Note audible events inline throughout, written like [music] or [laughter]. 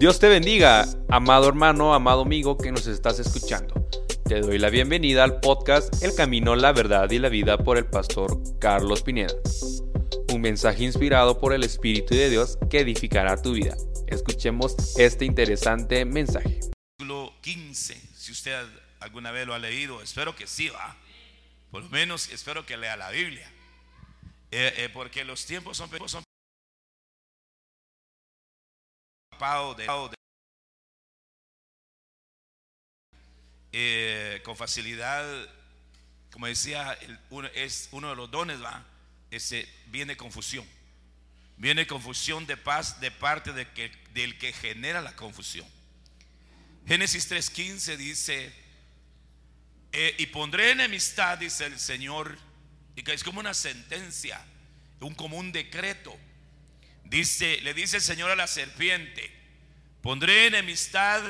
Dios te bendiga, amado hermano, amado amigo que nos estás escuchando. Te doy la bienvenida al podcast El Camino, la Verdad y la Vida por el pastor Carlos Pineda. Un mensaje inspirado por el Espíritu de Dios que edificará tu vida. Escuchemos este interesante mensaje. Versículo 15, si usted alguna vez lo ha leído, espero que sí, va. Por lo menos espero que lea la Biblia. Eh, eh, porque los tiempos son, son de, de eh, con facilidad, como decía, uno, es uno de los dones, va, ese, viene confusión. Viene confusión de paz de parte de que, del que genera la confusión. Génesis 3:15 dice, eh, y pondré enemistad, dice el Señor, y que es como una sentencia, un común decreto. Dice, le dice el Señor a la serpiente, pondré enemistad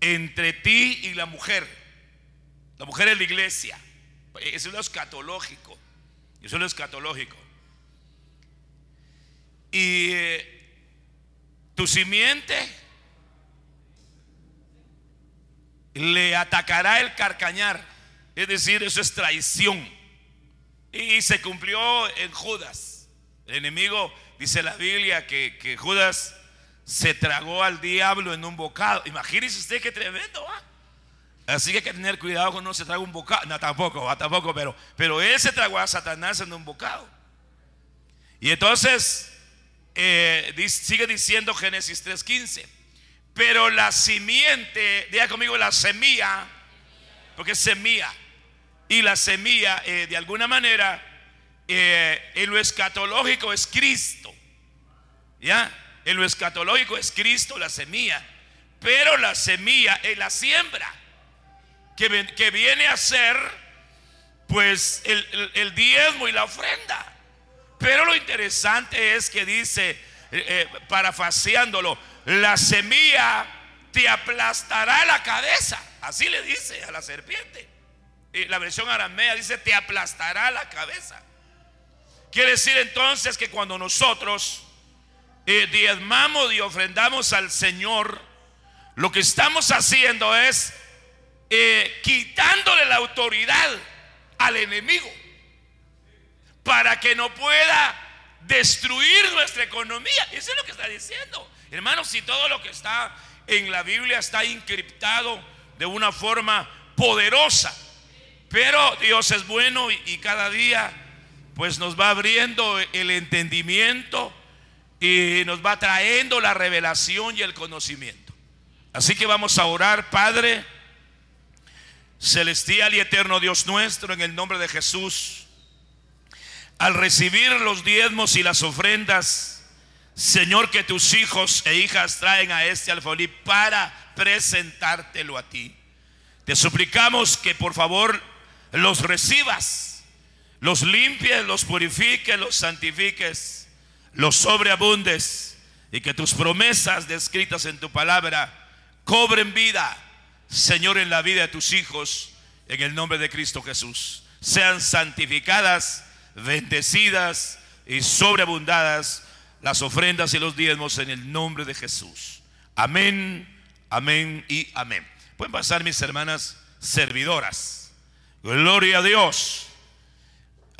entre ti y la mujer. La mujer es la iglesia. Eso es lo escatológico. Eso es lo escatológico. Y eh, tu simiente le atacará el carcañar. Es decir, eso es traición. Y se cumplió en Judas. El enemigo, dice la Biblia, que, que Judas se tragó al diablo en un bocado. Imagínese usted qué tremendo, ¿va? Así que hay que tener cuidado cuando uno se traga un bocado. No, tampoco, ¿va? tampoco, pero, pero él se tragó a Satanás en un bocado. Y entonces eh, sigue diciendo Génesis 3:15. Pero la simiente, diga conmigo la semilla, porque es semilla. Y la semilla, eh, de alguna manera, eh, en lo escatológico es Cristo. ¿Ya? En lo escatológico es Cristo la semilla, pero la semilla es la siembra, que, que viene a ser pues el, el, diezmo y la ofrenda. Pero lo interesante es que dice, eh, eh, parafaseándolo, la semilla te aplastará la cabeza. Así le dice a la serpiente. La versión aramea dice, te aplastará la cabeza. Quiere decir entonces que cuando nosotros eh, diezmamos y ofrendamos al Señor, lo que estamos haciendo es eh, quitándole la autoridad al enemigo para que no pueda destruir nuestra economía. Eso es lo que está diciendo. Hermanos, si todo lo que está en la Biblia está encriptado de una forma poderosa, pero Dios es bueno y, y cada día pues nos va abriendo el entendimiento y nos va trayendo la revelación y el conocimiento. Así que vamos a orar, Padre celestial y eterno Dios nuestro, en el nombre de Jesús. Al recibir los diezmos y las ofrendas, Señor, que tus hijos e hijas traen a este alfolí para presentártelo a ti. Te suplicamos que por favor los recibas, los limpies, los purifiques, los santifiques los sobreabundes y que tus promesas descritas en tu palabra cobren vida, Señor, en la vida de tus hijos, en el nombre de Cristo Jesús. Sean santificadas, bendecidas y sobreabundadas las ofrendas y los diezmos en el nombre de Jesús. Amén, amén y amén. Pueden pasar mis hermanas servidoras. Gloria a Dios.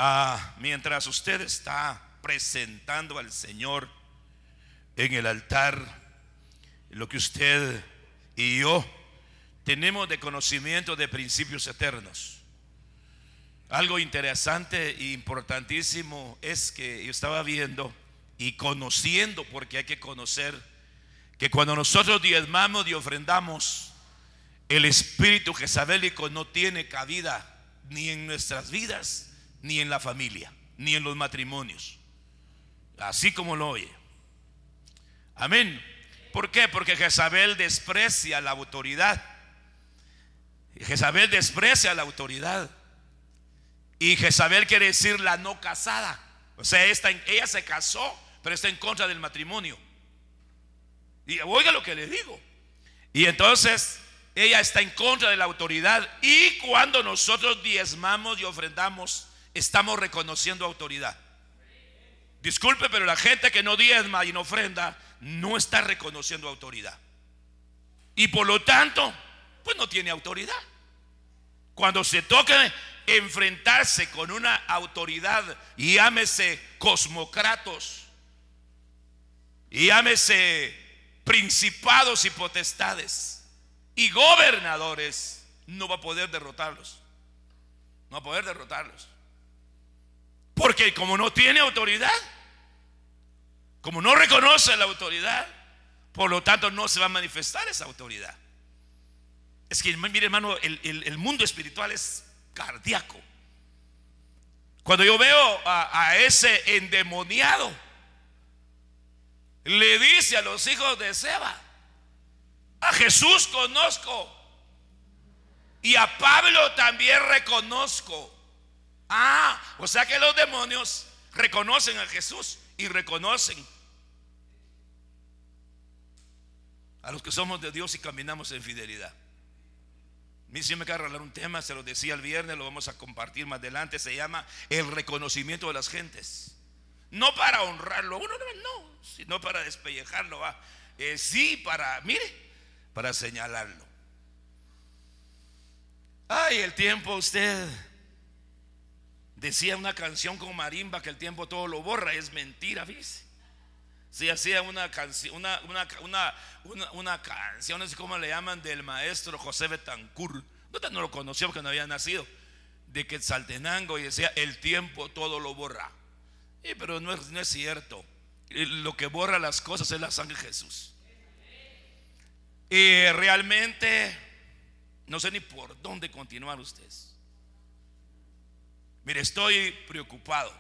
Ah, mientras usted está presentando al Señor en el altar lo que usted y yo tenemos de conocimiento de principios eternos. Algo interesante e importantísimo es que yo estaba viendo y conociendo, porque hay que conocer, que cuando nosotros diezmamos y ofrendamos, el espíritu jezabélico no tiene cabida ni en nuestras vidas, ni en la familia, ni en los matrimonios. Así como lo oye. Amén. ¿Por qué? Porque Jezabel desprecia la autoridad. Jezabel desprecia la autoridad. Y Jezabel quiere decir la no casada. O sea, ella se casó, pero está en contra del matrimonio. Y oiga lo que le digo. Y entonces ella está en contra de la autoridad. Y cuando nosotros diezmamos y ofrendamos, estamos reconociendo autoridad. Disculpe, pero la gente que no diezma y no ofrenda no está reconociendo autoridad. Y por lo tanto, pues no tiene autoridad. Cuando se toca enfrentarse con una autoridad, llámese cosmocratos, llámese principados y potestades, y gobernadores, no va a poder derrotarlos. No va a poder derrotarlos. Porque como no tiene autoridad, como no reconoce la autoridad, por lo tanto no se va a manifestar esa autoridad. Es que, mire hermano, el, mundo espiritual es cardíaco. Cuando yo veo a, a, ese endemoniado, le dice a los hijos de Seba, a Jesús conozco y a Pablo también reconozco. Ah, o sea que los demonios reconocen a Jesús y reconocen a los que somos de Dios y caminamos en fidelidad. Mí me acaba de un tema, se lo decía el viernes, lo vamos a compartir más adelante, se llama el reconocimiento de las gentes. No para honrarlo, uno no, sino para despellejarlo. Eh, sí, para, mire, para señalarlo. Ay, el tiempo usted decía una canción con marimba que el tiempo todo lo borra, es mentira, ¿viste? Si hacía una canción, una, una, una, una, canción, no sé cómo le llaman, del maestro José Betancourt. No, no lo conocía porque no había nacido. De que Saltenango y decía, el tiempo todo lo borra. Y, pero no es, no es cierto. Lo que borra las cosas es la sangre de Jesús. Y realmente no sé ni por dónde continuar ustedes. Mire, estoy preocupado.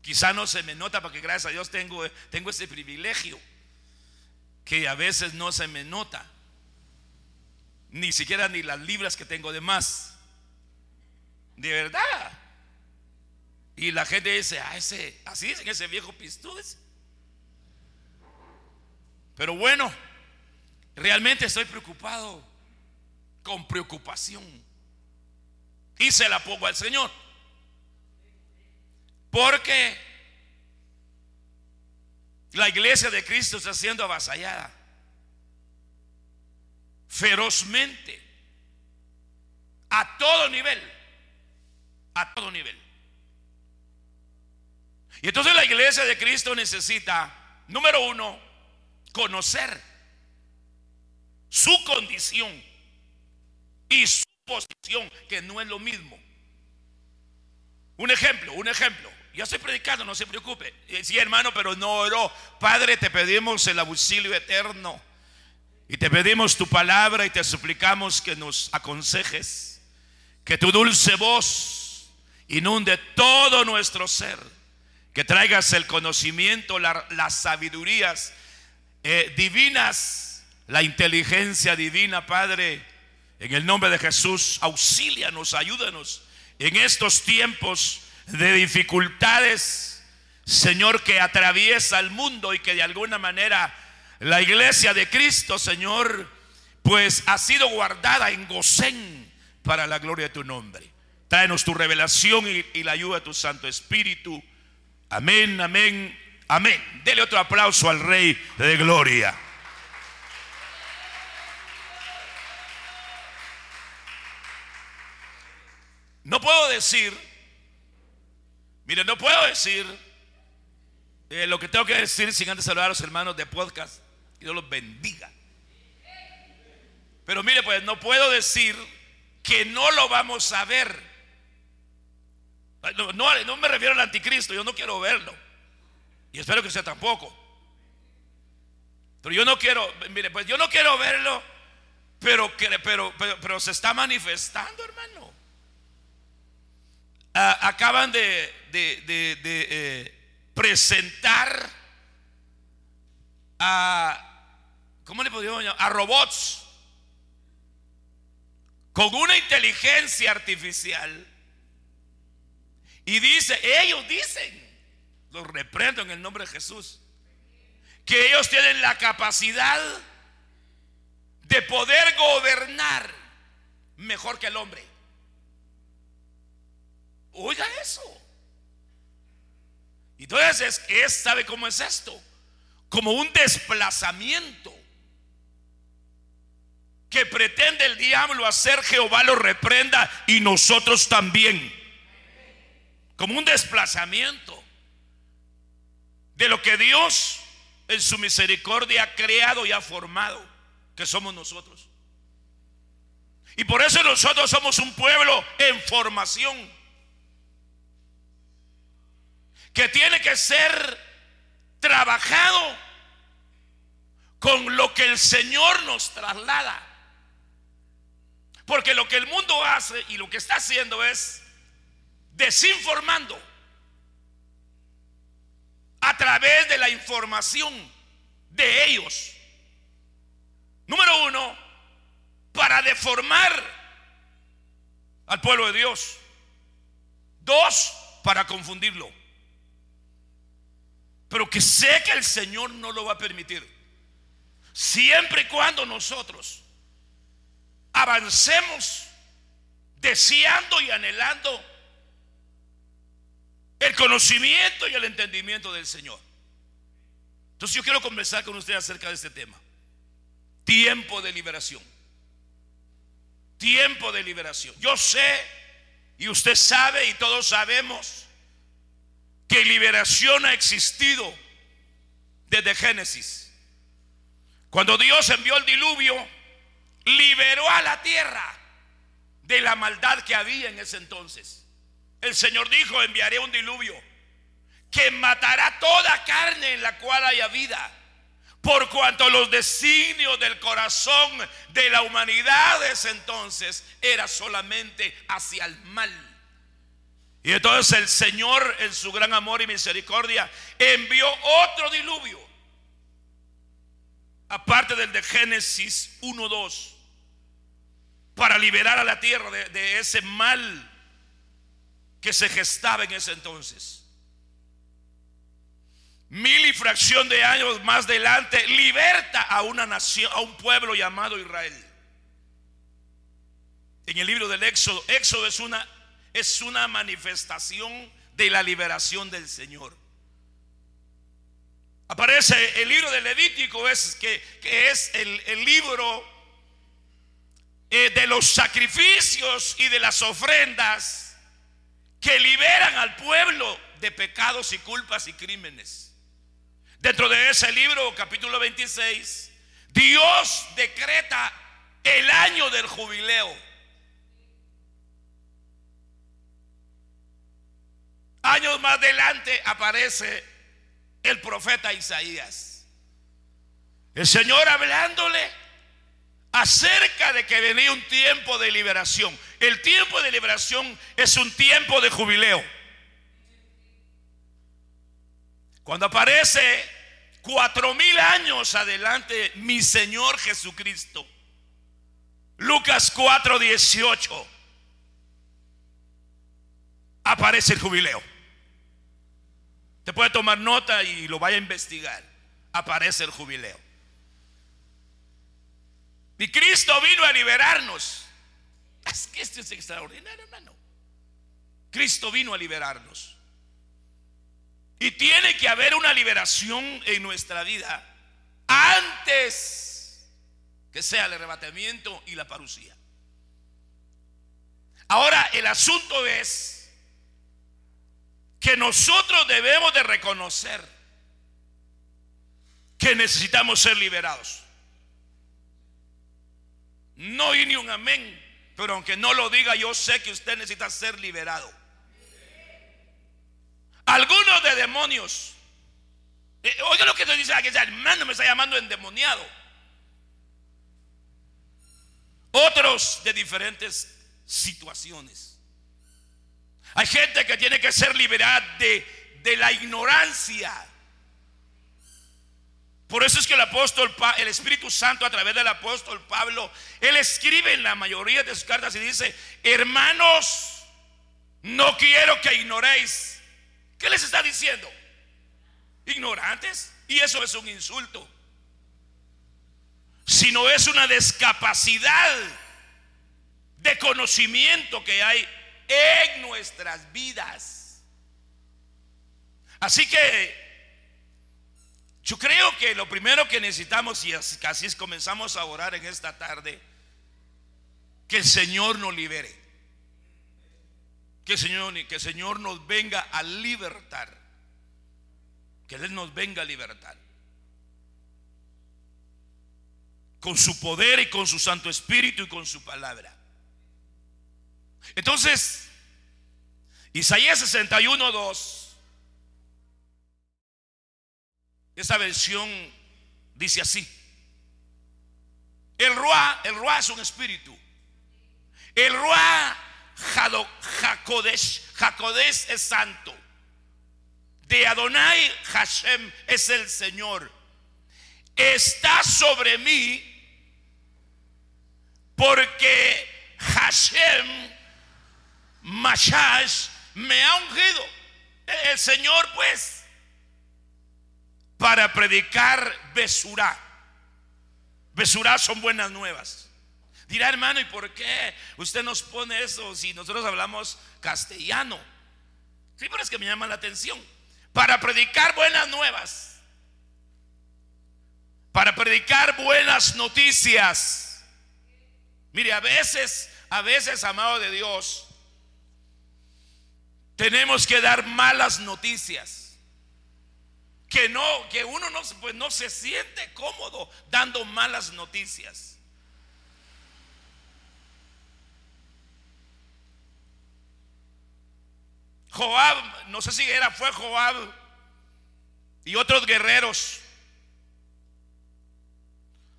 Quizá no se me nota porque gracias a Dios tengo, tengo ese privilegio que a veces no se me nota. Ni siquiera ni las libras que tengo de más. De verdad. Y la gente dice, ah, ese, así dicen ese viejo pistudes. Pero bueno, realmente estoy preocupado, con preocupación. Y se la pongo al Señor. Porque la iglesia de Cristo está siendo avasallada ferozmente a todo nivel, a todo nivel. Y entonces la iglesia de Cristo necesita, número uno, conocer su condición y su posición, que no es lo mismo. Un ejemplo, un ejemplo. Yo estoy predicando, no se preocupe. Sí, hermano, pero no oró. Padre, te pedimos el auxilio eterno. Y te pedimos tu palabra y te suplicamos que nos aconsejes. Que tu dulce voz inunde todo nuestro ser. Que traigas el conocimiento, las sabidurías eh, divinas, la inteligencia divina, Padre. En el nombre de Jesús, auxílianos, ayúdanos en estos tiempos de dificultades, Señor, que atraviesa el mundo y que de alguna manera la iglesia de Cristo, Señor, pues ha sido guardada en Gosén para la gloria de tu nombre. Tráenos tu revelación y, la ayuda de tu Santo Espíritu. Amén, amén, amén. Dele otro aplauso al Rey de Gloria. No puedo decir Mire, no puedo decir eh, lo que tengo que decir sin antes saludar a los hermanos de podcast. Que Dios los bendiga. Pero mire, pues no puedo decir que no lo vamos a ver. No, no, me refiero al anticristo, yo no quiero verlo. Y espero que sea tampoco. Pero yo no quiero, mire, pues yo no quiero verlo, pero, pero, pero, pero se está manifestando, hermano. Ah, acaban de, eh, presentar a, ¿cómo le podríamos llamar? A robots con una inteligencia artificial. Y dice, ellos dicen, los reprendo en el nombre de Jesús, que ellos tienen la capacidad de poder gobernar mejor que el hombre. Oiga eso. Entonces, es, ¿sabe cómo es esto? como un desplazamiento que pretende el diablo hacer, Jehová lo reprenda y nosotros también. Como un desplazamiento de lo que Dios en su misericordia ha creado y ha formado, que somos nosotros. Y por eso nosotros somos un pueblo en formación, que tiene que ser trabajado con lo que el Señor nos traslada. Porque lo que el mundo hace y lo que está haciendo es desinformando a través de la información de ellos. Número uno, para deformar al pueblo de Dios. Dos, para confundirlo. Pero que sé que el Señor no lo va a permitir. Siempre y cuando nosotros avancemos deseando y anhelando el conocimiento y el entendimiento del Señor. Entonces yo quiero conversar con usted acerca de este tema. Tiempo de liberación. Tiempo de liberación. Yo sé y usted sabe y todos sabemos que liberación ha existido desde Génesis. Cuando Dios envió el diluvio, liberó a la tierra de la maldad que había en ese entonces. El Señor dijo, enviaré un diluvio que matará toda carne en la cual haya vida, por cuanto los designios del corazón de la humanidad de ese entonces era solamente hacia el mal. Y entonces el Señor en su gran amor y misericordia envió otro diluvio, aparte del de Génesis 1.2 para liberar a la tierra de, ese mal que se gestaba en ese entonces. Mil y fracción de años más adelante liberta a una nación, a un pueblo llamado Israel. En el libro del Éxodo, Éxodo es una, es una manifestación de la liberación del Señor. Aparece el libro del Levítico, es, que, es el, el libro eh, de los sacrificios y de las ofrendas que liberan al pueblo de pecados y culpas y crímenes. Dentro de ese libro, capítulo 26, Dios decreta el año del jubileo. Años más adelante aparece el profeta Isaías. El Señor hablándole acerca de que venía un tiempo de liberación. El tiempo de liberación es un tiempo de jubileo. Cuando aparece cuatro mil años adelante mi Señor Jesucristo. Lucas 4:18. Aparece el jubileo. Te puede tomar nota y lo vaya a investigar. Aparece el jubileo. Y Cristo vino a liberarnos. Es que esto es extraordinario, hermano. Cristo vino a liberarnos. Y tiene que haber una liberación en nuestra vida antes que sea el arrebatamiento y la parucía. Ahora, el asunto es que nosotros debemos de reconocer que necesitamos ser liberados. No oí ni un amén, pero aunque no lo diga, yo sé que usted necesita ser liberado. Algunos de demonios. Eh, oiga lo que te dice aquí, hermano me está llamando endemoniado. Otros de diferentes situaciones. Hay gente que tiene que ser liberada de, de la ignorancia por eso es que el apóstol, el Espíritu Santo a través del apóstol Pablo, él escribe en la mayoría de sus cartas y dice, hermanos, no quiero que ignoréis. ¿Qué les está diciendo? Ignorantes. Y eso es un insulto. Sino es una discapacidad de conocimiento que hay en nuestras vidas. Así que Yo creo que lo primero que necesitamos, y así es comenzamos a orar en esta tarde, que el Señor nos libere. Que el Señor, que el Señor nos venga a libertar. Que Él nos venga a libertar. Con su poder y con su Santo Espíritu y con su palabra. Entonces, Isaías 61, 2. Esta versión dice así. El Ruá, el Ruá es un espíritu. El Ruá Jacodesh, Jacodesh es santo. De Adonai Hashem es el Señor. Está sobre mí porque Hashem Mashash me ha ungido. El Señor pues para predicar Besurá. Besurá son buenas nuevas. Dirá, hermano, ¿y por qué usted nos pone eso si nosotros hablamos castellano? Sí, pero es que me llama la atención. Para predicar buenas nuevas. Para predicar buenas noticias. Mire, a veces, a veces, amado de Dios, tenemos que dar malas noticias que no, que uno no, pues no se siente cómodo dando malas noticias. Joab, no sé si era, fue Joab y otros guerreros.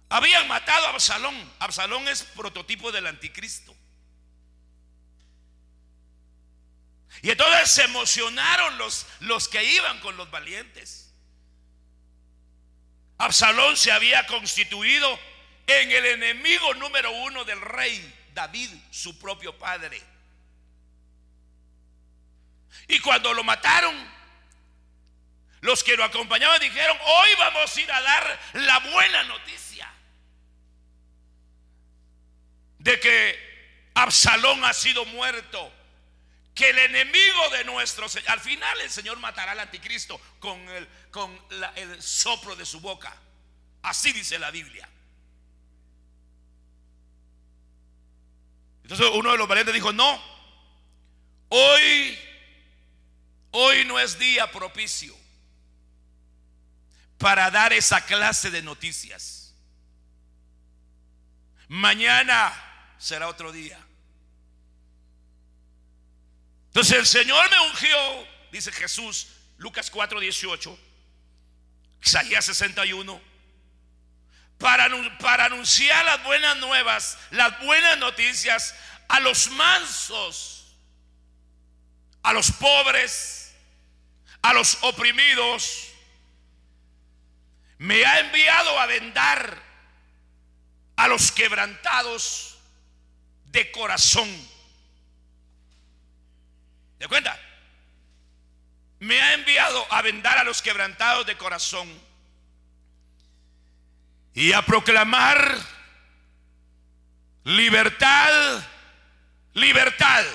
Habían matado a Absalón. Absalón es prototipo del anticristo. Y entonces se emocionaron los, los que iban con los valientes. Absalón se había constituido en el enemigo número uno del rey David, su propio padre. Y cuando lo mataron, los que lo acompañaban dijeron, hoy vamos a ir a dar la buena noticia de que Absalón ha sido muerto que el enemigo de nuestro Señor, al final el Señor matará al anticristo con el, con el soplo de su boca. Así dice la Biblia. Entonces uno de los valientes dijo, no, hoy, hoy no es día propicio para dar esa clase de noticias. Mañana será otro día. Entonces el Señor me ungió, dice Jesús, Lucas 4, 18, Isaías 61, para, para anunciar las buenas nuevas, las buenas noticias a los mansos, a los pobres, a los oprimidos. Me ha enviado a vendar a los quebrantados de corazón ¿De cuenta? Me ha enviado a vendar a los quebrantados de corazón y a proclamar libertad, libertad.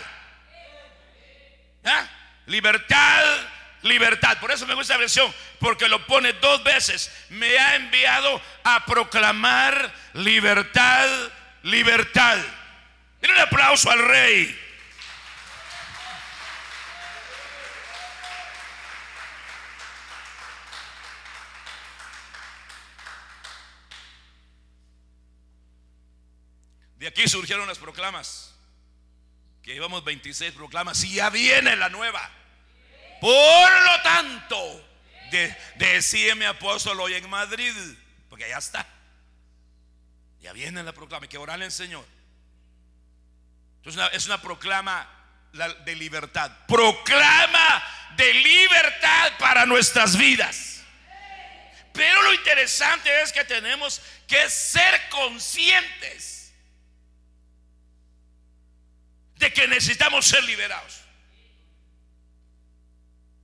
¿Ah? Libertad, libertad. Por eso me gusta la versión, porque lo pone dos veces. Me ha enviado a proclamar libertad, libertad. Mira un aplauso al rey. De aquí surgieron las proclamas. Que íbamos 26 proclamas y ya viene la nueva. Por lo tanto, de, mi apóstol hoy en Madrid, porque ya está. Ya viene la proclama, hay que orarle al Señor. Entonces es una proclama de libertad. Proclama de libertad para nuestras vidas. Pero lo interesante es que tenemos que ser conscientes de que necesitamos ser liberados.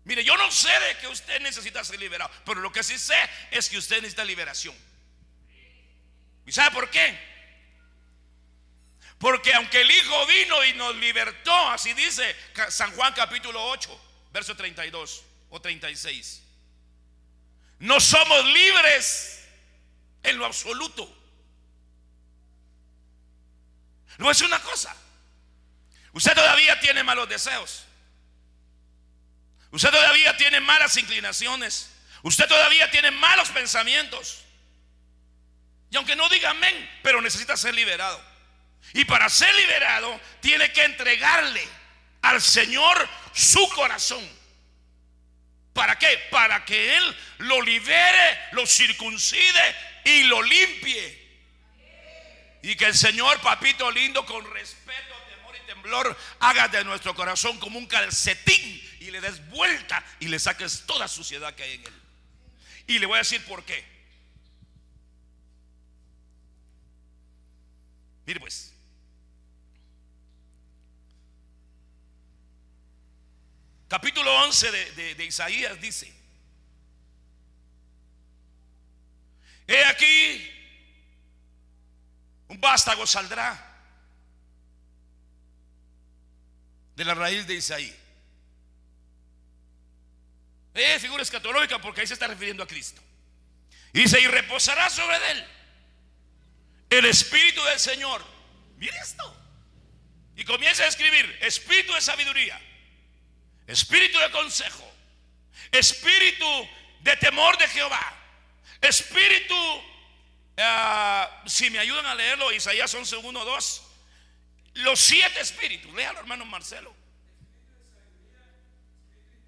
Mire, yo no sé de que usted necesita ser liberado, pero lo que sí sé es que usted necesita liberación. ¿Y sabe por qué? Porque aunque el Hijo vino y nos libertó, así dice San Juan capítulo 8, verso 32 o 36. No somos libres en lo absoluto. A decir una cosa. Usted todavía tiene malos deseos. Usted todavía tiene malas inclinaciones. Usted todavía tiene malos pensamientos. Y aunque no diga amén, pero necesita ser liberado. Y para ser liberado, tiene que entregarle al Señor su corazón. ¿Para qué? Para que Él lo libere, lo circuncide y lo limpie. Y que el Señor, papito lindo, con respeto, temblor, haga de nuestro corazón como un calcetín y le des vuelta y le saques toda suciedad que hay en él. Y le voy a decir por qué. Mire pues. Capítulo 11 de, de Isaías dice, he aquí, un vástago saldrá de la raíz de Isaí. Es figura escatológica porque ahí se está refiriendo a Cristo. Dice, y reposará sobre él el Espíritu del Señor. Mire esto. Y comienza a escribir, Espíritu de sabiduría, Espíritu de consejo, Espíritu de temor de Jehová, Espíritu, ah, si me ayudan a leerlo, Isaías 11, 1, 2, los siete espíritus, léalo hermano Marcelo,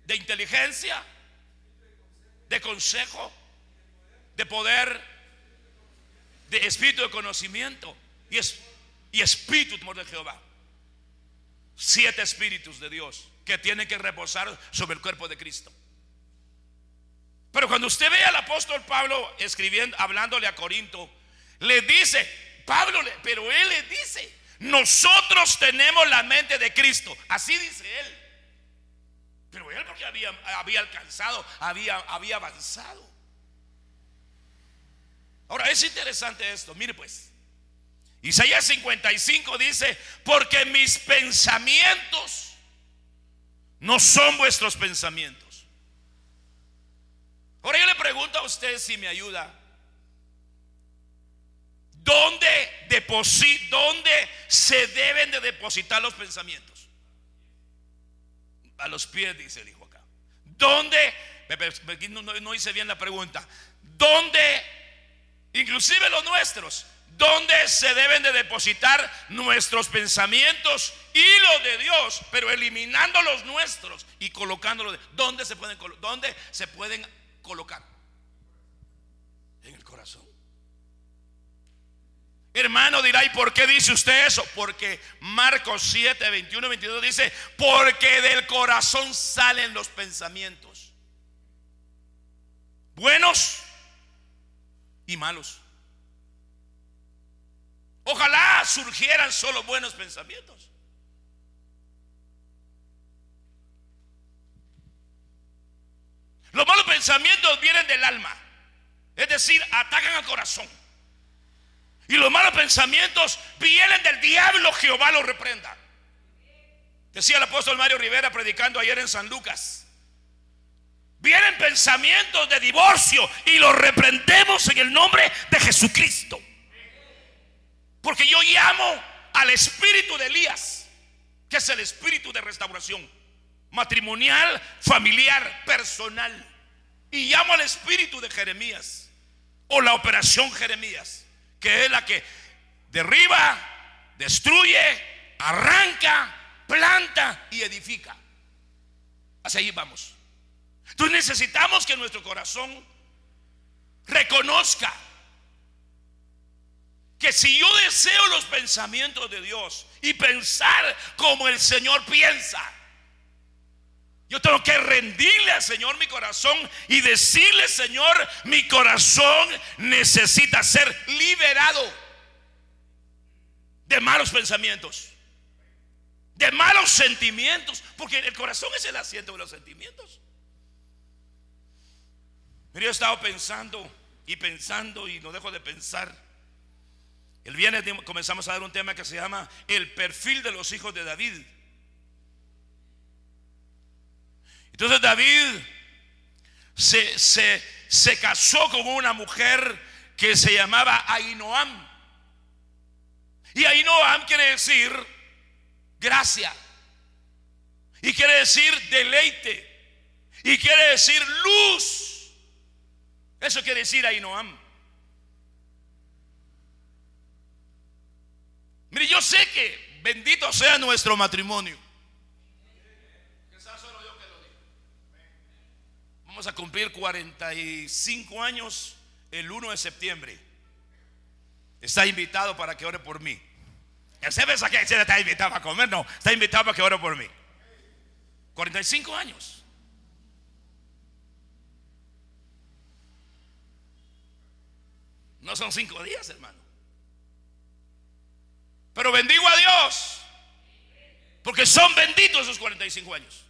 de inteligencia, de consejo, de poder, de espíritu de conocimiento y, es, y espíritu de Jehová. Siete espíritus de Dios que tienen que reposar sobre el cuerpo de Cristo. Pero cuando usted ve al apóstol Pablo escribiendo, hablándole a Corinto, le dice, Pablo, pero él le dice, nosotros tenemos la mente de Cristo. Así dice él. Pero él porque había, había alcanzado, había, había avanzado. Ahora es interesante esto, mire pues. Isaías 55 dice, porque mis pensamientos no son vuestros pensamientos. Ahora yo le pregunto a usted si me ayuda. ¿Dónde, ¿Dónde se deben de depositar los pensamientos? A los pies, dice el hijo acá. ¿Dónde? No, hice bien la pregunta. ¿Dónde? Inclusive los nuestros. ¿Dónde se deben de depositar nuestros pensamientos y los de Dios? Pero eliminando los nuestros y colocándolos. ¿Dónde se pueden, dónde se pueden colocar? En el corazón. Hermano dirá, ¿y por qué dice usted eso? Porque Marcos 7, 21, 22 dice, porque del corazón salen los pensamientos. Buenos y malos. Ojalá surgieran solo buenos pensamientos. Los malos pensamientos vienen del alma. Es decir, atacan al corazón. Y los malos pensamientos vienen del diablo, Jehová los reprenda. Decía el apóstol Mario Rivera predicando ayer en San Lucas. Vienen pensamientos de divorcio y los reprendemos en el nombre de Jesucristo. Porque yo llamo al espíritu de Elías, que es el espíritu de restauración matrimonial, familiar, personal. Y llamo al espíritu de Jeremías o la operación Jeremías que es la que derriba, destruye, arranca, planta y edifica. Hacia ahí vamos. Entonces necesitamos que nuestro corazón reconozca que si yo deseo los pensamientos de Dios y pensar como el Señor piensa, yo tengo que rendirle al Señor mi corazón y decirle, Señor, mi corazón necesita ser liberado de malos pensamientos, de malos sentimientos, porque el corazón es el asiento de los sentimientos. Yo he estado pensando y pensando y no dejo de pensar. El viernes comenzamos a dar un tema que se llama el perfil de los hijos de David. Entonces David se, se casó con una mujer que se llamaba Ainoam. Y Ainoam quiere decir gracia. Y quiere decir deleite. Y quiere decir luz. Eso quiere decir Ainoam. Mire, yo sé que bendito sea nuestro matrimonio. Vamos a cumplir 45 años el 1 de septiembre. Está invitado para que ore por mí. ¿Se ve que está invitado a comer? No, está invitado para que ore por mí. 45 años. No son cinco días, hermano. Pero bendigo a Dios. Porque son benditos esos 45 años.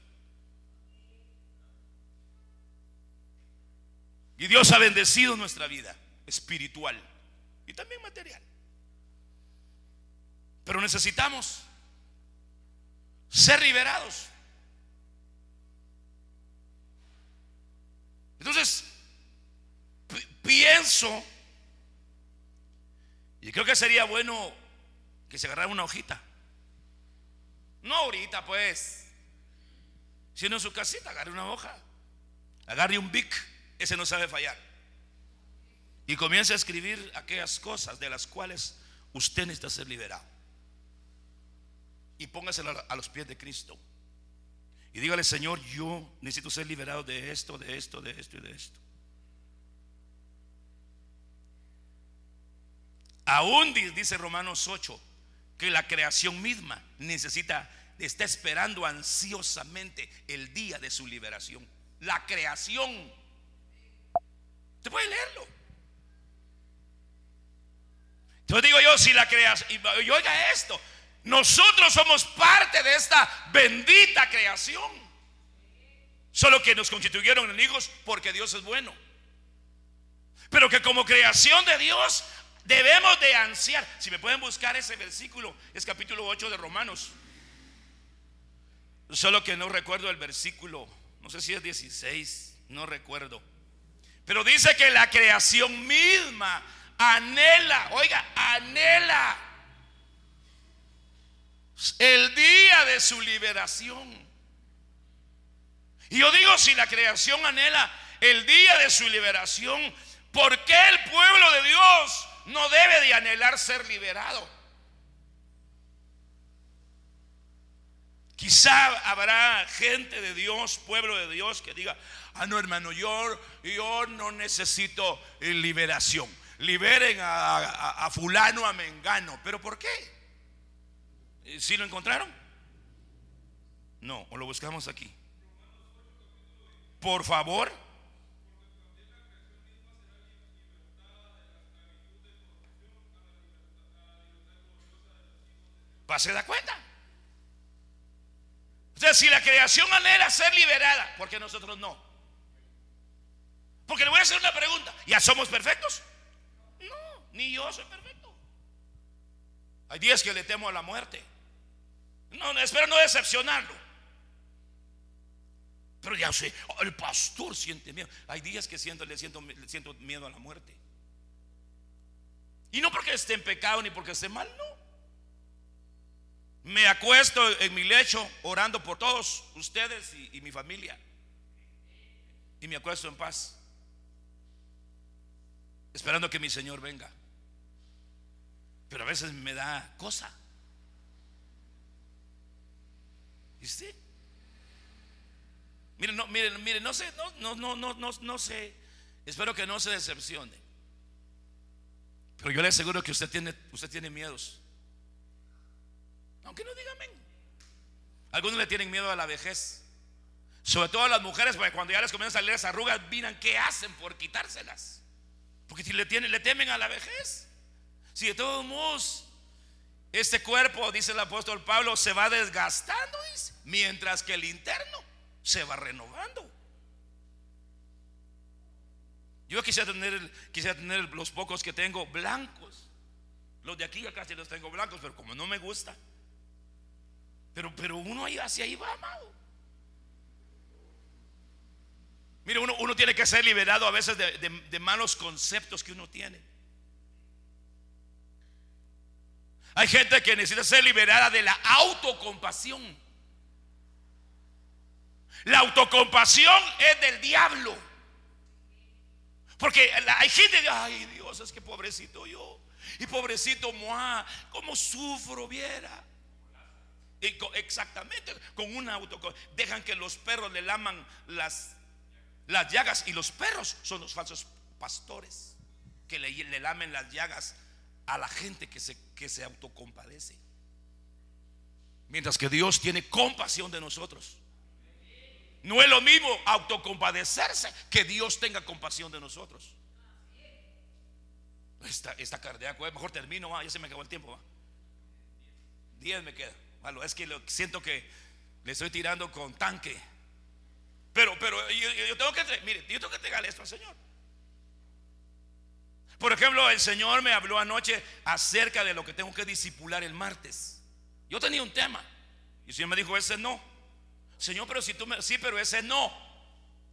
Y Dios ha bendecido nuestra vida espiritual y también material. Pero necesitamos ser liberados. Entonces, pienso, y creo que sería bueno que se agarrara una hojita. No ahorita, pues, sino en su casita, agarre una hoja, agarre un bic, ese no sabe fallar. Y comience a escribir aquellas cosas de las cuales usted necesita ser liberado. Y póngaselo a los pies de Cristo. Y dígale, Señor, yo necesito ser liberado de esto, de esto, de esto y de esto. Aún dice Romanos 8 que la creación misma necesita, está esperando ansiosamente el día de su liberación. La creación. Usted puede leerlo. Entonces digo yo, si la creación, y oiga esto, nosotros somos parte de esta bendita creación. Solo que nos constituyeron en hijos porque Dios es bueno. Pero que como creación de Dios debemos de ansiar. Si me pueden buscar ese versículo, es capítulo 8 de Romanos. Solo que no recuerdo el versículo, no sé si es 16, no recuerdo. Pero dice que la creación misma anhela, oiga, anhela el día de su liberación. Y yo digo, si la creación anhela el día de su liberación, ¿por qué el pueblo de Dios no debe de anhelar ser liberado? Quizá habrá gente de Dios, pueblo de Dios, que diga, ah, no hermano, yo, yo no necesito liberación. Liberen a, a fulano, a mengano. ¿Pero por qué? ¿Sí lo encontraron? No, o lo buscamos aquí. Por favor. ¿Pase da cuenta? O sea, si la creación anhela ser liberada, ¿por qué nosotros no? Porque le voy a hacer una pregunta. ¿Ya somos perfectos? No, ni yo soy perfecto. Hay días que le temo a la muerte. No, espero no decepcionarlo. Pero ya sé, el pastor siente miedo. Hay días que siento, le siento, siento miedo a la muerte. Y no porque esté en pecado ni porque esté mal, no. Me acuesto en mi lecho orando por todos ustedes y mi familia. Y me acuesto en paz. Esperando que mi Señor venga. Pero a veces me da cosa. ¿Viste? Miren, no, miren, miren, no sé, no, no, no, no, no, sé. Espero que no se decepcione. Pero yo le aseguro que usted tiene, usted tiene miedos. Aunque no diga amén. Algunos le tienen miedo a la vejez. Sobre todo a las mujeres, porque cuando ya les comienzan a salir las arrugas, miran qué hacen por quitárselas. Porque si le, tienen, le temen a la vejez. Si de todos modos este cuerpo, dice el apóstol Pablo, se va desgastando, mientras que el interno se va renovando. Yo quisiera tener, quisiera tener los pocos que tengo blancos. Los de aquí ya casi los tengo blancos, pero como no me gusta. Pero, pero uno ahí hacia ahí va, amado. Mire, uno, tiene que ser liberado a veces de, malos conceptos que uno tiene. Hay gente que necesita ser liberada de la autocompasión. La autocompasión es del diablo. Porque hay gente que, ay Dios, es que pobrecito yo. Y pobrecito Moa, cómo sufro, viera. Y exactamente, con una auto dejan que los perros le laman las, las llagas y los perros son los falsos pastores que le, lamen las llagas a la gente que se, que se autocompadece. Mientras que Dios tiene compasión de nosotros. No es lo mismo autocompadecerse que Dios tenga compasión de nosotros. Esta, esta cardíaco, mejor termino, ya se me acabó el tiempo. Diez me queda. Malo, es que lo- siento que le estoy tirando con tanque. Pero, pero yo, tengo que, mire, yo tengo que entregarle esto al Señor. Por ejemplo, el Señor me habló anoche acerca de lo que tengo que disipular el martes. Yo tenía un tema y el Señor me dijo, ese no. Señor, pero si tú me, sí, pero ese no.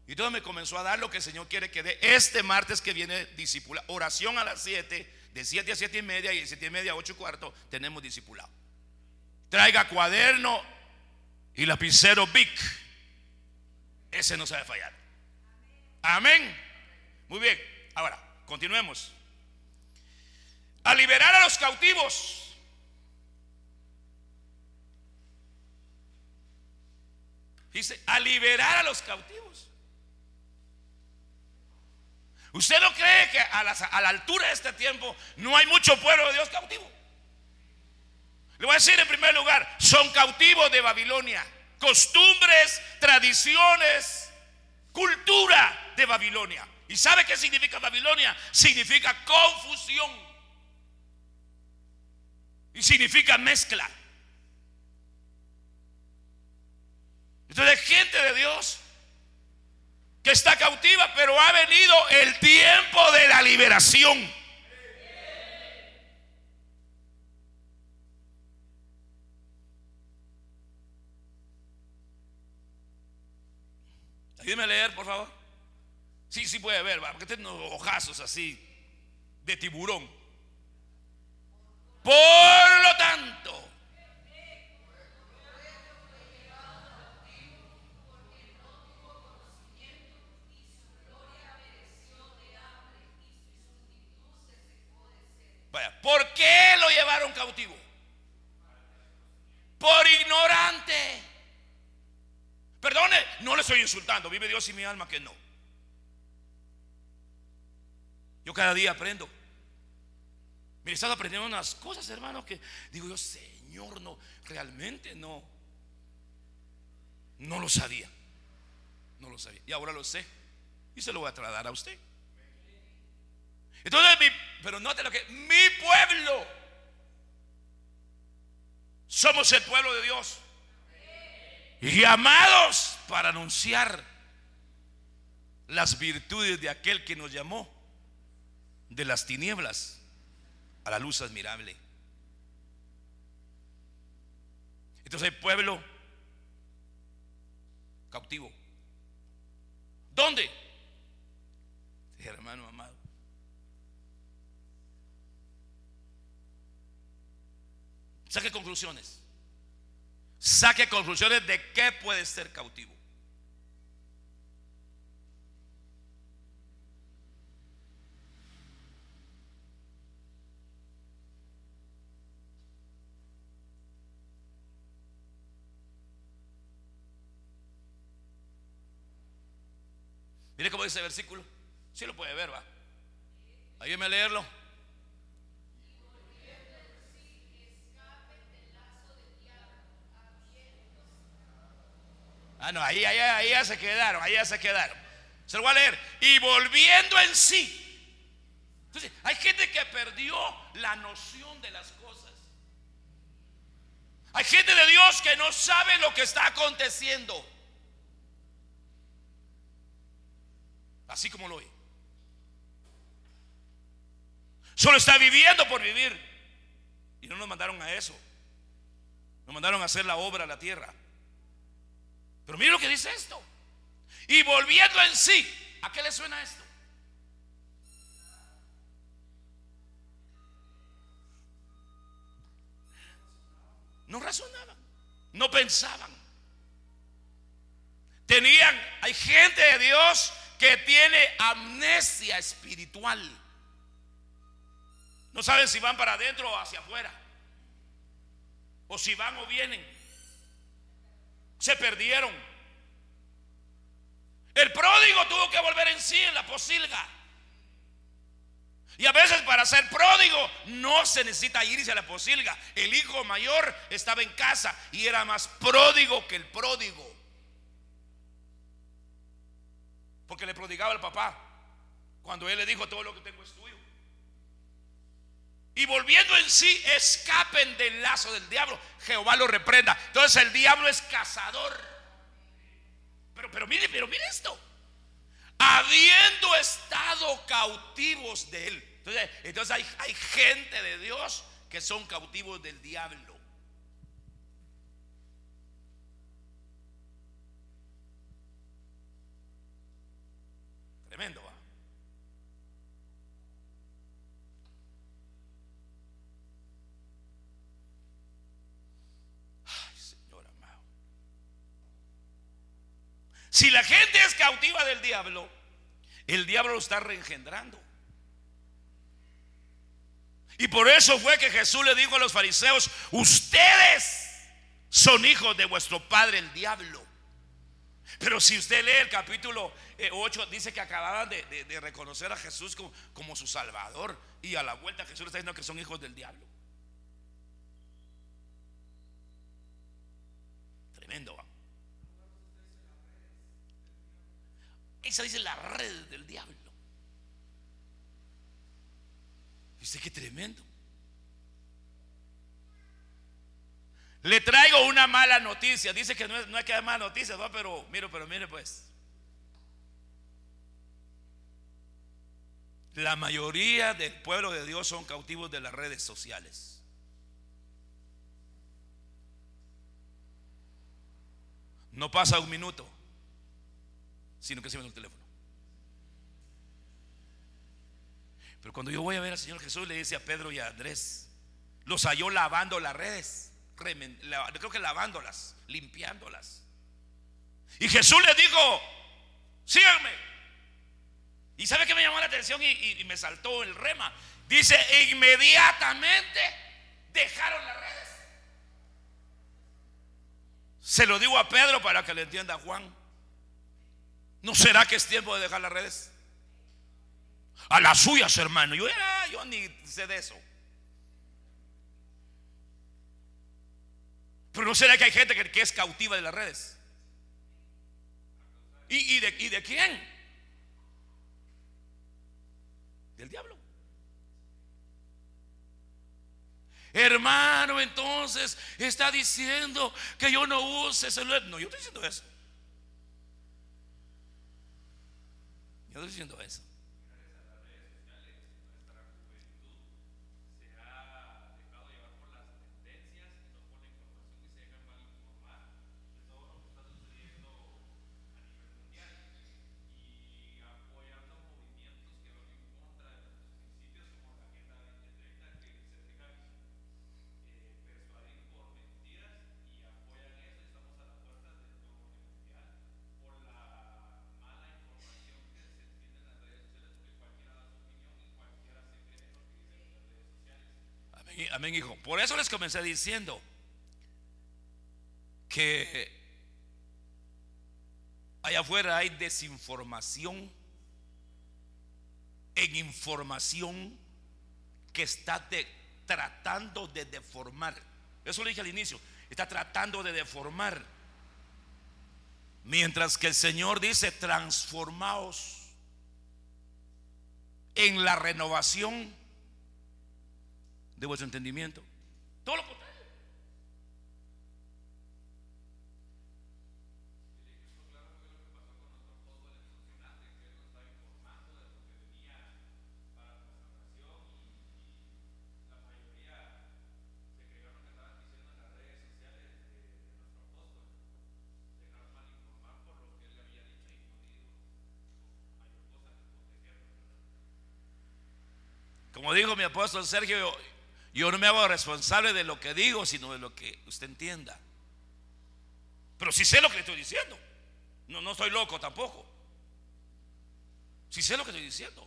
Y entonces me comenzó a dar lo que el Señor quiere que dé este martes que viene discipula. Oración a las 7, de 7 a 7 y media y de 7 y media a 8 y cuarto tenemos discipulado. Traiga cuaderno y lapicero Bic. Ese no sabe fallar. Amén. Muy bien. Ahora, continuemos. A liberar a los cautivos. Dice, a liberar a los cautivos. ¿Usted no cree que a, la altura de este tiempo no hay mucho pueblo de Dios cautivo? Le voy a decir en primer lugar, son cautivos de Babilonia. Costumbres, tradiciones, cultura de Babilonia. ¿Y sabe qué significa Babilonia? Significa confusión. Y significa mezcla. Entonces, gente de Dios que está cautiva, pero ha venido el tiempo de la liberación. Ayúdeme leer, por favor. Sí, sí puede ver, porque tiene unos así de tiburón. Por lo tanto, vaya, ¿por qué lo llevaron cautivo? Por ignorante. Perdone, no le estoy insultando. Vive Dios y mi alma que no. Yo cada día aprendo. Mire, estado aprendiendo unas cosas, hermano, que digo yo, Señor, no, realmente no. No lo sabía. No lo sabía. Y ahora lo sé. Y se lo voy a trasladar a usted. Entonces, mi- pero note lo que, mi pueblo. Somos el pueblo de Dios. Llamados para anunciar las virtudes de aquel que nos llamó de las tinieblas a la luz admirable. Entonces el pueblo cautivo. ¿Dónde? Hermano amado. Saque conclusiones. Saque conclusiones de qué puede ser cautivo. Mire cómo dice el versículo. Sí lo puede ver, va. Ayúdeme a leerlo. Ah, no, ahí, ahí, ahí ya se quedaron, ahí ya se quedaron. Se lo voy a leer. Y volviendo en sí. Entonces, hay gente que perdió la noción de las cosas. Hay gente de Dios que no sabe lo que está aconteciendo. Así como lo oye. Solo está viviendo por vivir. Y no nos mandaron a eso. Nos mandaron a hacer la obra a la tierra. Pero mire lo que dice esto. Y volviendo en sí, ¿a qué le suena esto? No razonaban, no pensaban. Tenían, hay gente de Dios que tiene amnesia espiritual. No saben si van para adentro o hacia afuera. O si van o vienen. Se perdieron. El pródigo tuvo que volver en sí en la posilga. Y a veces para ser pródigo no se necesita irse a la posilga. El hijo mayor estaba en casa y era más pródigo que el pródigo. Porque le prodigaba al papá. Cuando él le dijo todo lo que tengo es tuyo. Y volviendo en sí, escapen del lazo del diablo. Jehová lo reprenda. Entonces el diablo es cazador. Pero, pero mire, pero mire esto. Habiendo estado cautivos de él. Entonces, entonces hay, hay gente de Dios que son cautivos del diablo. Tremendo. ¿va? Ay, Señor amado. Si la gente es cautiva del diablo, el diablo lo está reengendrando. Y por eso fue que Jesús le dijo a los fariseos, ustedes son hijos de vuestro padre el diablo. Pero si usted lee el capítulo 8, eh, dice que acababan de, reconocer a Jesús como, su Salvador. Y a la vuelta Jesús está diciendo que son hijos del diablo. Tremendo. Esa dice la red del diablo. ¿Viste qué tremendo? Le traigo una mala noticia. Dice que no, es, no hay que dar mala noticia, ¿no? pero mire, pero mire pues. La mayoría del pueblo de Dios son cautivos de las redes sociales. No pasa un minuto, sino que se ven el teléfono. Pero cuando yo voy a ver al Señor Jesús, le dice a Pedro y a Andrés, los halló lavando las redes, creo que lavándolas, limpiándolas. Y Jesús le dijo, síganme. Y sabe que me llamó la atención y, me saltó el rema. Dice, inmediatamente dejaron las redes. Se lo digo a Pedro para que le entienda a Juan. ¿No será que es tiempo de dejar las redes? A las suyas, hermano. Yo, yo ni sé de eso. Pero no será que hay gente que, es cautiva de las redes. ¿Y, de, ¿Y de quién? Del diablo. Hermano, entonces está diciendo que yo no use celular. No, yo estoy diciendo eso. Yo estoy diciendo eso. Amén, hijo. Por eso les comencé diciendo que allá afuera hay desinformación en información que está tratando de deformar. Eso lo dije al inicio. Está tratando de deformar. Mientras que el Señor dice, transformaos en la renovación de vuestro entendimiento. Todo lo contrario. Como dijo mi apóstol Sergio, yo, no me hago responsable de lo que digo, sino de lo que usted entienda. Pero si sé lo que le estoy diciendo. No, no estoy loco tampoco. Si sé lo que estoy diciendo.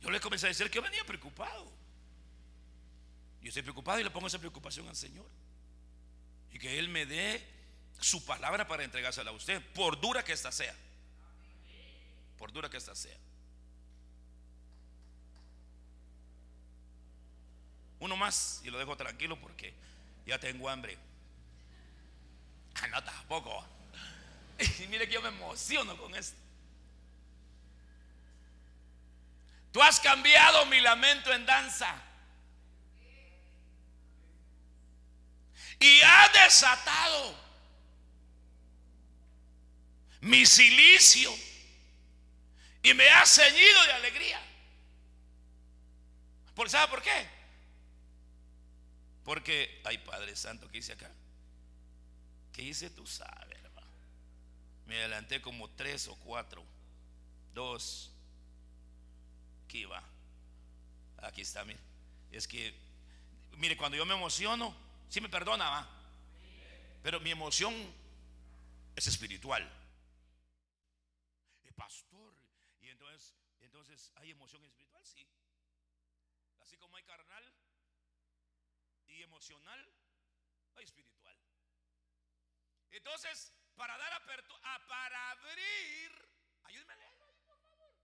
Yo le comencé a decir que venía preocupado. Yo estoy preocupado y le pongo esa preocupación al Señor. Y que Él me dé su palabra para entregársela a usted, por dura que ésta sea. Por dura que ésta sea. Uno más y lo dejo tranquilo porque ya tengo hambre. Ah, no, tampoco. [laughs] Y mire que yo me emociono con esto. Tú has cambiado mi lamento en danza. Y has desatado mi silicio. Y me has ceñido de alegría. ¿Por, ¿Sabe por qué? Porque, ay Padre Santo, ¿qué dice acá? ¿Qué hice? Tú sabes, hermano. Me adelanté como tres o cuatro. Dos. Aquí va. Aquí está, mire. Es que, mire, cuando yo me emociono, sí me perdona, va. Pero mi emoción es espiritual. El pastor. Y entonces, entonces, ¿hay emoción espiritual? Sí. Así como hay carnal y emocional, hay espiritual. Entonces, para dar apertura, ah, para abrir, ayúdenme a leerlo ahí, por favor.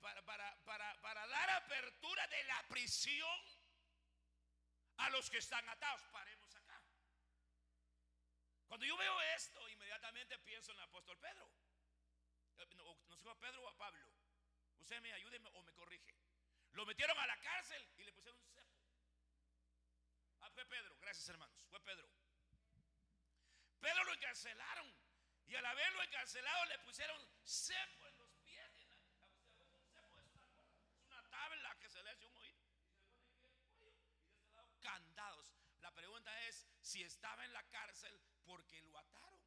Para, para, para, para dar apertura de la prisión a los que están atados. Paremos acá. Cuando yo veo esto, inmediatamente pienso en el apóstol Pedro. Eh, no, no sé a Pedro o a Pablo. Usted me ayude o me corrige. Lo metieron a la cárcel y le pusieron un cepo. Ah, fue Pedro, gracias hermanos, fue Pedro. Pedro lo encarcelaron y al haberlo encarcelado le pusieron cepo en los pies. Es una, tabla que se le hace un oído candados. La pregunta es si estaba en la cárcel porque lo ataron.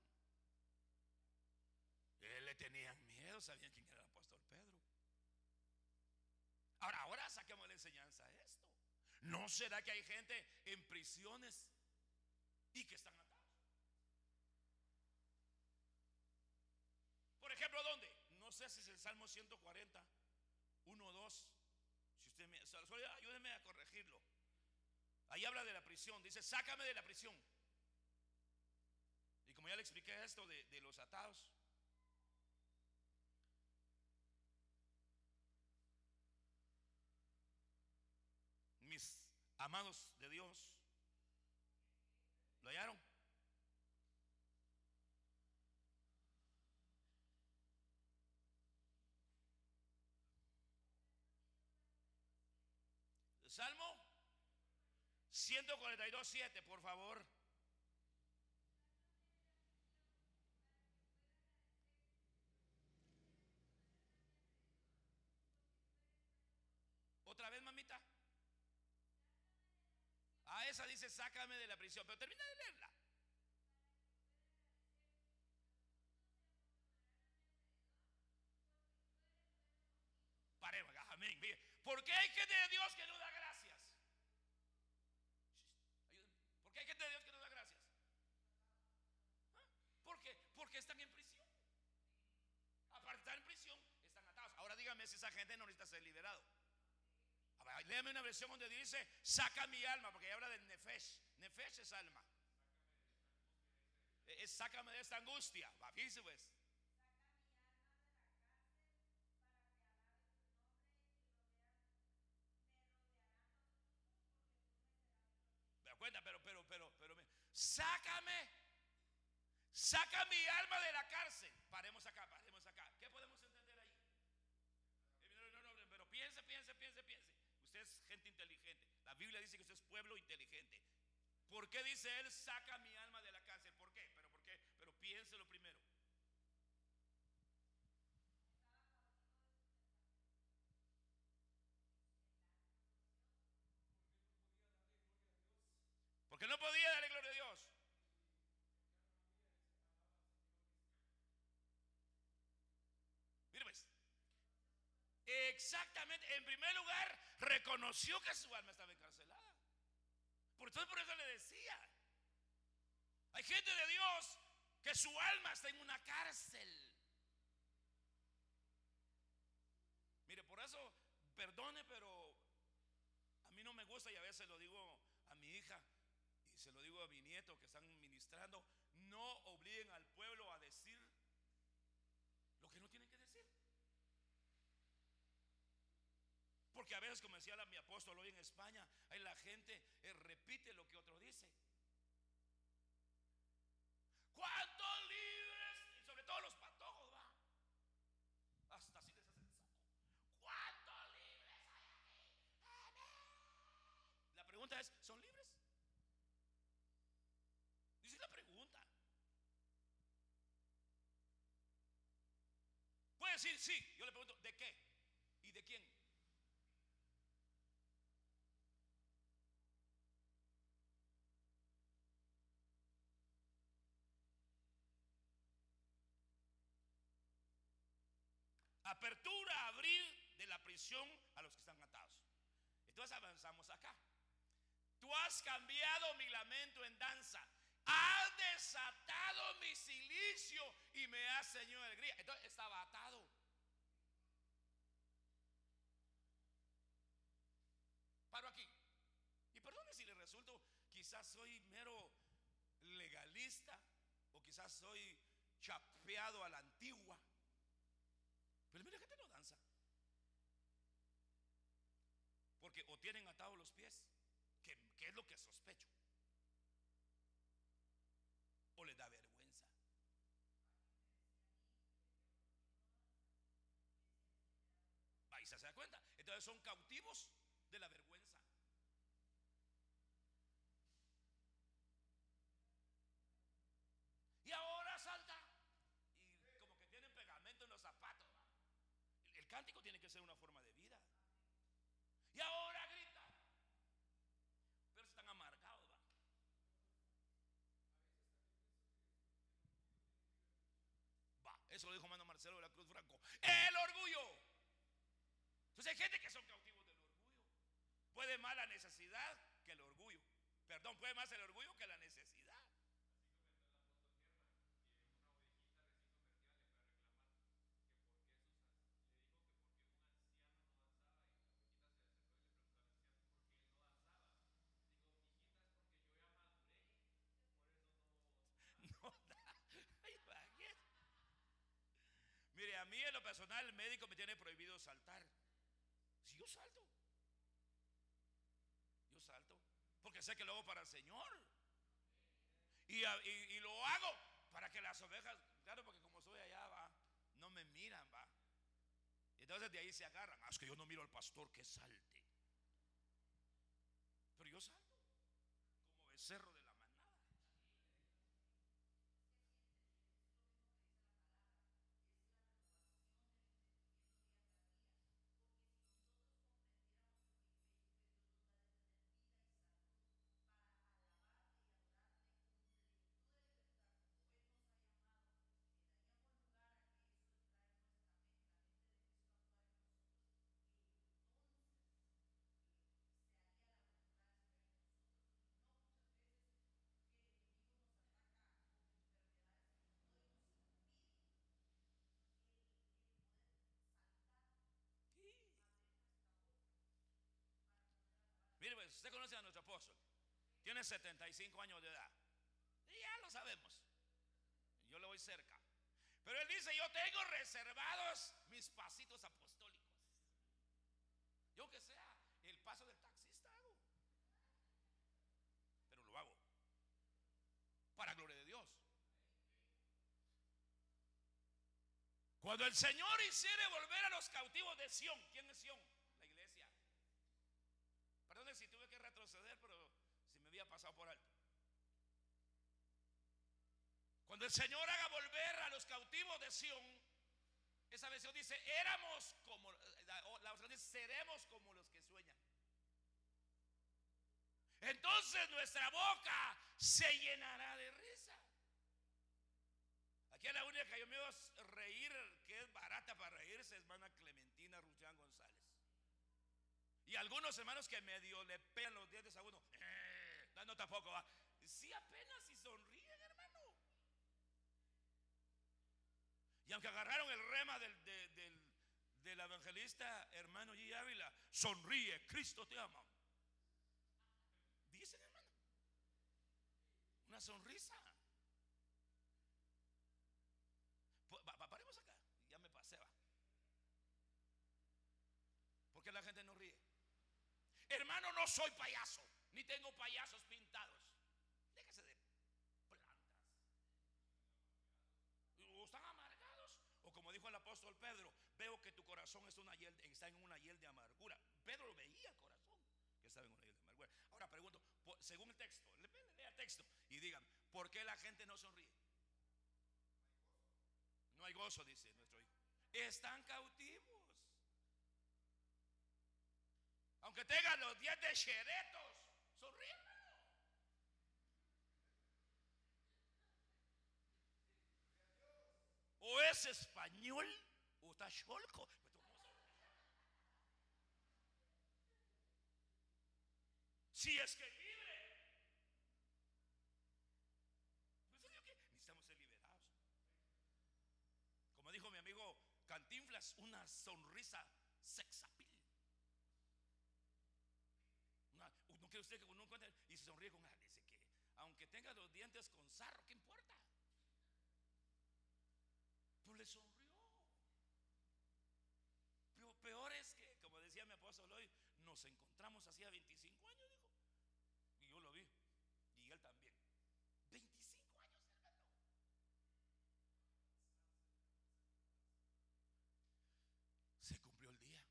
Él le tenían miedo, sabían quién era el apóstol Pedro. Ahora, ahora saquemos la enseñanza a esto. ¿No será que hay gente en prisiones y que están atados? Por ejemplo, ¿dónde? No sé si es el Salmo 140, 1 o 2. Si usted me, ayúdeme a corregirlo. Ahí habla de la prisión. Dice, sácame de la prisión. Y como ya le expliqué esto de, de los atados, amados de Dios, ¿lo hallaron? Salmo 142, 7, por favor. Otra vez, mamita. A esa dice, sácame de la prisión. Pero termina de leerla. Paremos, amén. ¿Por qué hay gente de Dios que no da gracias? ¿Por qué hay gente de Dios que no da gracias? ¿Ah? ¿Por qué? Porque están en prisión. Aparte estar en prisión, están atados. Ahora dígame si esa gente no necesita ser liberado. Léame una versión donde dice, saca mi alma, porque habla del nefesh. Nefesh es alma. Es, sácame de esta angustia. Va, fíjese pues. Me cuenta, pero, pero, pero, pero, sácame, saca mi alma de la cárcel. Paremos acá, paremos acá. ¿Qué podemos entender ahí? No, no, no, pero piense, piense, piense, piense. Usted es gente inteligente. La Biblia dice que usted es pueblo inteligente. ¿Por qué dice él, saca mi alma de la cárcel? ¿Por qué? ¿Pero por qué? Pero piénselo primero. Porque no podía darle gloria a Dios. Exactamente. En primer lugar, reconoció que su alma estaba encarcelada. Por eso, por eso le decía. Hay gente de Dios que su alma está en una cárcel. Mire, por eso, perdone, pero a mí no me gusta y a veces lo digo a mi hija y se lo digo a mi nieto que están ministrando, no obliguen al pueblo a decir lo que no tienen que decir. Porque a veces, como decía mi apóstol hoy en España, la gente eh, repite lo que otro dice. ¿Cuántos libres? Y sobre todo los patojos, va. Hasta así les hacen saco. ¿Cuántos libres hay aquí? La pregunta es, ¿son libres? Dice la pregunta. Puede decir sí. Yo le pregunto, ¿de qué? ¿Y de quién? Apertura, abrir de la prisión a los que están atados. Entonces avanzamos acá. Tú has cambiado mi lamento en danza. Has desatado mi silicio y me has ceñido alegría. Entonces estaba atado. Paro aquí. Y perdone si le resulto, quizás soy mero legalista o quizás soy chapeado a la antigua. Pero mira, gente no danza. O tienen atados los pies, que, es lo que sospecho, o les da vergüenza. Ahí se da cuenta. Entonces son cautivos de la vergüenza. Y ahora salta. Y como que tienen pegamento en los zapatos el cántico tiene que ser una forma de vida. Y ahora grita. Pero están amargados, va. Va, eso lo dijo Mano Marcelo de la Cruz Franco. El orgullo. Entonces hay gente que son cautivos del orgullo. Puede más la necesidad que el orgullo. Perdón, puede más el orgullo que la necesidad. Mire, a mí en lo personal el médico me tiene prohibido saltar. Si yo salto, yo salto, porque sé que lo hago para el Señor. Y, y, lo hago para que las ovejas, claro, porque como soy allá, va, no me miran, va. Entonces de ahí se agarran. Ah, que yo no miro al pastor que salte. Pero yo salto como becerro Mire, pues, usted conoce a nuestro apóstol. Tiene 75 años de edad. Ya lo sabemos. Yo le voy cerca. Pero él dice, yo tengo reservados mis pasitos apostólicos. Yo que sea el paso del taxista hago. Pero lo hago. Para gloria de Dios. Cuando el Señor hiciere volver a los cautivos de Sión, ¿quién es Sión? La iglesia. Perdón si tuve que pero si me había pasado por alto. Cuando el Señor haga volver a los cautivos de Sión, esa versión dice, éramos como, la otra dice, seremos como los que sueñan. Entonces nuestra boca se llenará de risa. Aquí la única que yo me voy a reír, que es barata para reírse, es hermana Clementina. Ruchán González. Y algunos hermanos que medio le pegan los dientes a uno. Eh, tampoco va. Sí, apenas si sonríen, hermano. Y aunque agarraron el rema del, del, del evangelista hermano G. Ávila, sonríe, Cristo te ama. Dicen, hermano. Una sonrisa. Paremos acá. Ya me pasé, va. ¿Por qué la gente no ríe? Hermano, no soy payaso, ni tengo payasos pintados. Déjese de plantas. O están amargados, o como dijo el apóstol Pedro, veo que tu corazón está en una hiel de amargura. Pedro lo veía corazón que estaba en una de amargura. Ahora pregunto, según el texto, lea el texto y digan, ¿por qué la gente no sonríe? No hay gozo, dice nuestro hijo. Están cautivos. Aunque tengan los dientes cheretos, sonríen. O es español o está cholco. Si es que libre. Pues necesitamos ser liberados. Como dijo mi amigo Cantinflas, una sonrisa sexapil. ¿No quiere que uno encuentre y sonríe con Dice que aunque tenga los dientes con sarro, ¿qué importa? Pero le sonrió. Pero peor es que, como decía mi apóstol hoy, nos encontramos hacía 25 años, dijo. Y yo lo vi. Y él también. 25 años, hermano. Se cumplió el día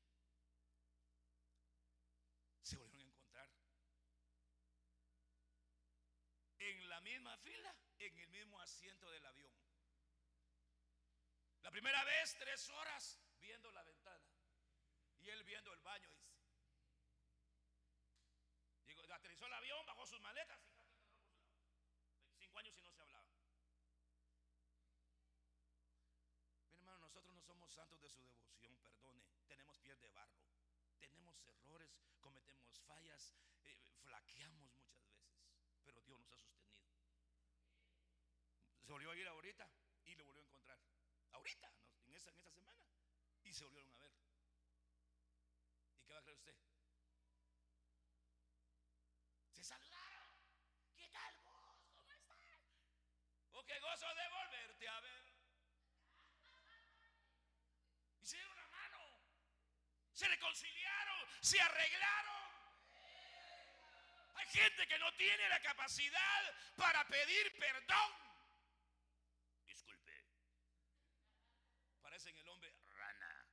se volvieron a encontrar. En la misma fila, en el mismo asiento del avión. La primera vez, tres horas viendo la ventana. Y él viendo el baño, dice. Digo, aterrizó el avión, bajó sus maletas 25 años y no se hablaba. Mi hermano, nosotros no somos santos de su devoción, perdone. Tenemos pies de barro tenemos errores, cometemos fallas, eh, flaqueamos muchas veces, pero Dios nos ha sostenido. Se volvió a ir ahorita y lo volvió a encontrar. Ahorita, en esa, en esa semana. Y se volvieron a ver. ¿Y qué va a creer usted? Se saludaron. ¿Qué tal vos? ¿Cómo estás? Oh, qué gozo de volverte a ver. Hicieron la mano se reconciliaron, se arreglaron. Hay gente que no tiene la capacidad para pedir perdón. Disculpe. Parecen el hombre rana.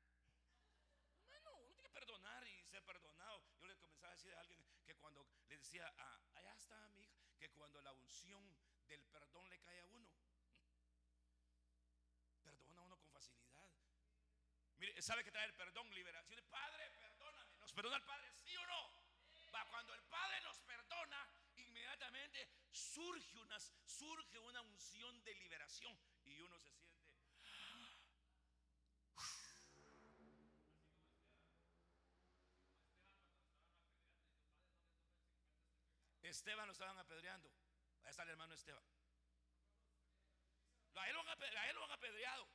Bueno, uno tiene que perdonar y ser perdonado. Yo le comenzaba a decir a alguien que cuando le decía, ah, allá está mi hija, que cuando la unción del perdón le cae a uno, perdona a uno con facilidad. Mire, ¿sabe que trae el perdón? Liberación. Padre, perdóname. ¿Nos perdona el Padre? ¿Sí o no? Va, cuando el Padre nos perdona, inmediatamente surge una, surge una unción de liberación y uno se siente. Esteban lo estaban apedreando. Ahí está el hermano Esteban. A él lo han apedreado.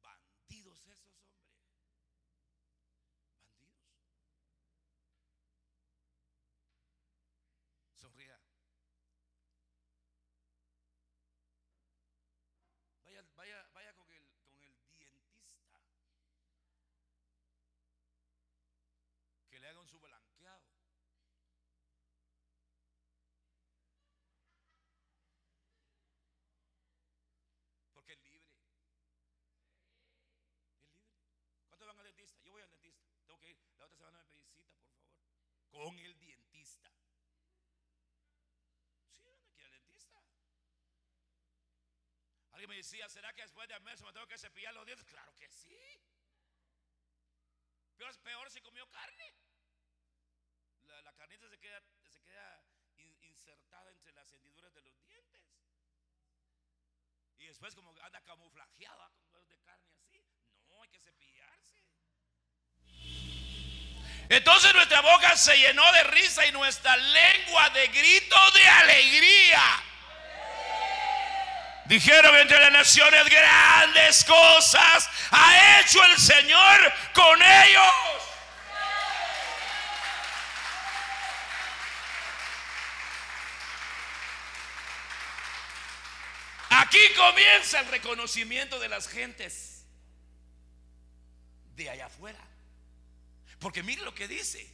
bandidos esos hombres. Bandidos. Sonría. Vaya, vaya, vaya con el, con el dientista. Que le haga un blanqueado Porque es libre. Es libre. ¿Cuántos van al dentista? Yo voy al dentista. Tengo que ir. La otra semana me pedí cita, por favor. Con el dentista. Sí, van aquí al dentista. Alguien me decía, ¿será que después de mes me tengo que cepillar los dientes? Claro que sí. Peor, peor si comió carne. La, carnita se queda, se queda insertada entre las hendiduras de los dientes. Y después como anda camuflajeada con de carne así. No, hay que cepillarse. Entonces nuestra boca se llenó de risa y nuestra lengua de grito de alegría. Dijeron entre las naciones grandes cosas ha hecho el Señor con ellos. Aquí comienza el reconocimiento de las gentes de allá afuera. Porque mire lo que dice.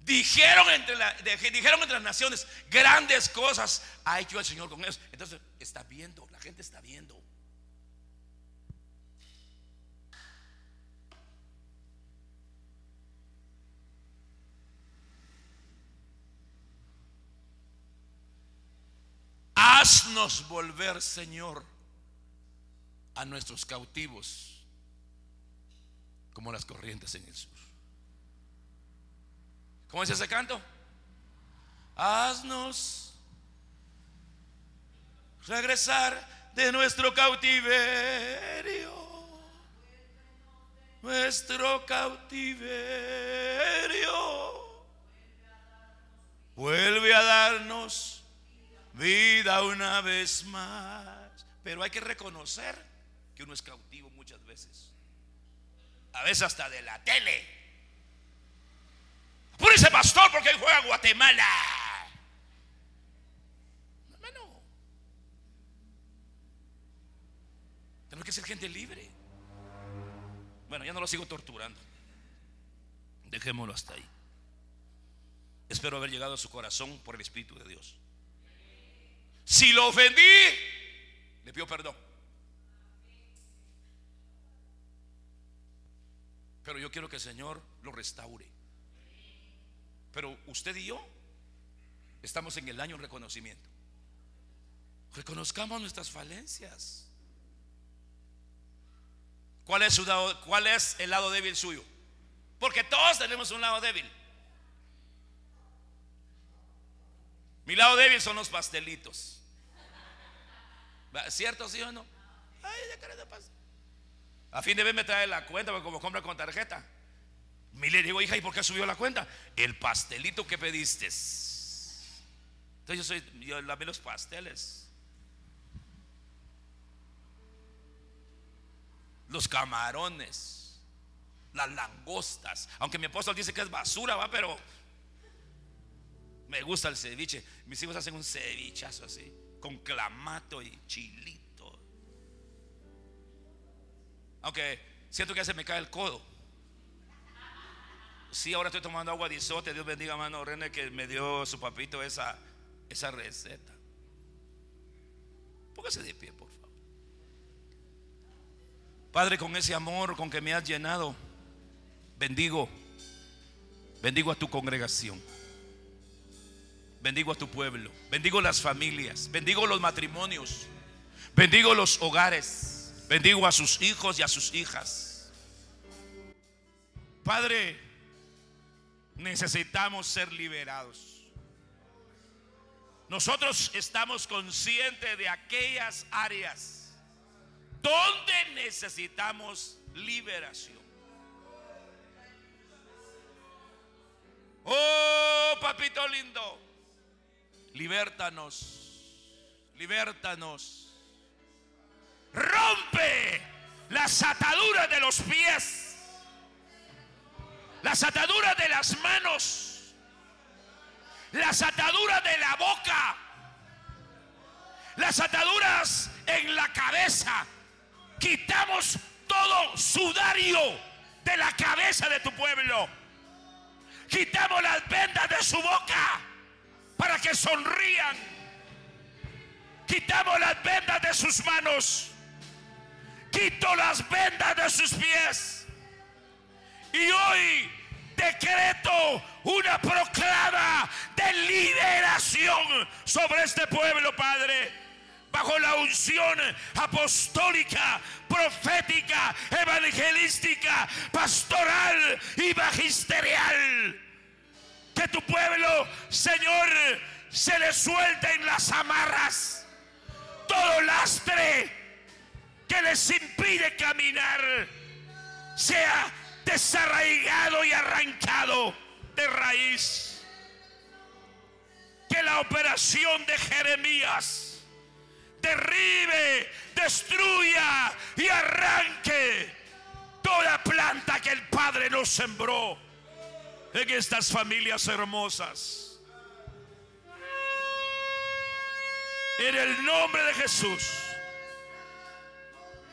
Dijeron entre, dijeron entre las naciones, grandes cosas ha hecho el Señor con ellos. Entonces, está viendo, la gente está viendo. Haznos volver, Señor, a nuestros cautivos como las corrientes en el sur. ¿Cómo es ese canto? Haznos regresar de nuestro cautiverio. Nuestro cautiverio. Vuelve a darnos vida una vez más. Pero hay que reconocer que uno es cautivo muchas veces. A veces hasta de la tele. ese pastor porque juega Guatemala. Hermano. Tenemos que ser gente libre. Bueno, ya no lo sigo torturando. Dejémoslo hasta ahí. Espero haber llegado a su corazón por el Espíritu de Dios. Si lo ofendí, le pido perdón. Pero yo quiero que el Señor lo restaure. Pero usted y yo estamos en el año de reconocimiento. Reconozcamos nuestras falencias. ¿Cuál es, su lado, ¿Cuál es el lado débil suyo? Porque todos tenemos un lado débil. Mi lado débil son los pastelitos. ¿Cierto, sí o no? Ay, A fin de mes me trae la cuenta, porque como compra con tarjeta. Y le digo, hija, ¿y por qué subió la cuenta? El pastelito que pediste. Entonces yo soy, yo lavé los pasteles. Los camarones. Las langostas. Aunque mi apóstol dice que es basura, va, pero me gusta el ceviche. Mis hijos hacen un cevichazo así con clamato y chilito. Aunque siento que se me cae el codo. Sí, ahora estoy tomando agua de isote. Dios bendiga a mano René que me dio su papito esa, esa receta. Póngase de pie, por favor. Padre, con ese amor con que me has llenado, bendigo, bendigo a tu congregación. Bendigo a tu pueblo. Bendigo las familias. Bendigo los matrimonios. Bendigo los hogares. Bendigo a sus hijos y a sus hijas. Padre, necesitamos ser liberados. Nosotros estamos conscientes de aquellas áreas donde necesitamos liberación. Oh, papito lindo. Libértanos, libértanos. Rompe las ataduras de los pies, las ataduras de las manos, las ataduras de la boca, las ataduras en la cabeza. Quitamos todo sudario de la cabeza de tu pueblo. Quitamos las vendas de su boca para que sonrían. Quitamos las vendas de sus manos. Quito las vendas de sus pies. Y hoy decreto una proclama de liberación sobre este pueblo, Padre. Bajo la unción apostólica, profética, evangelística, pastoral y magisterial Que tu pueblo, Señor, se le suelte en las amarras todo lastre que les impide caminar sea desarraigado y arrancado de raíz. Que la operación de Jeremías derribe, destruya y arranque toda planta que el Padre nos sembró en estas familias hermosas. En el nombre de Jesús.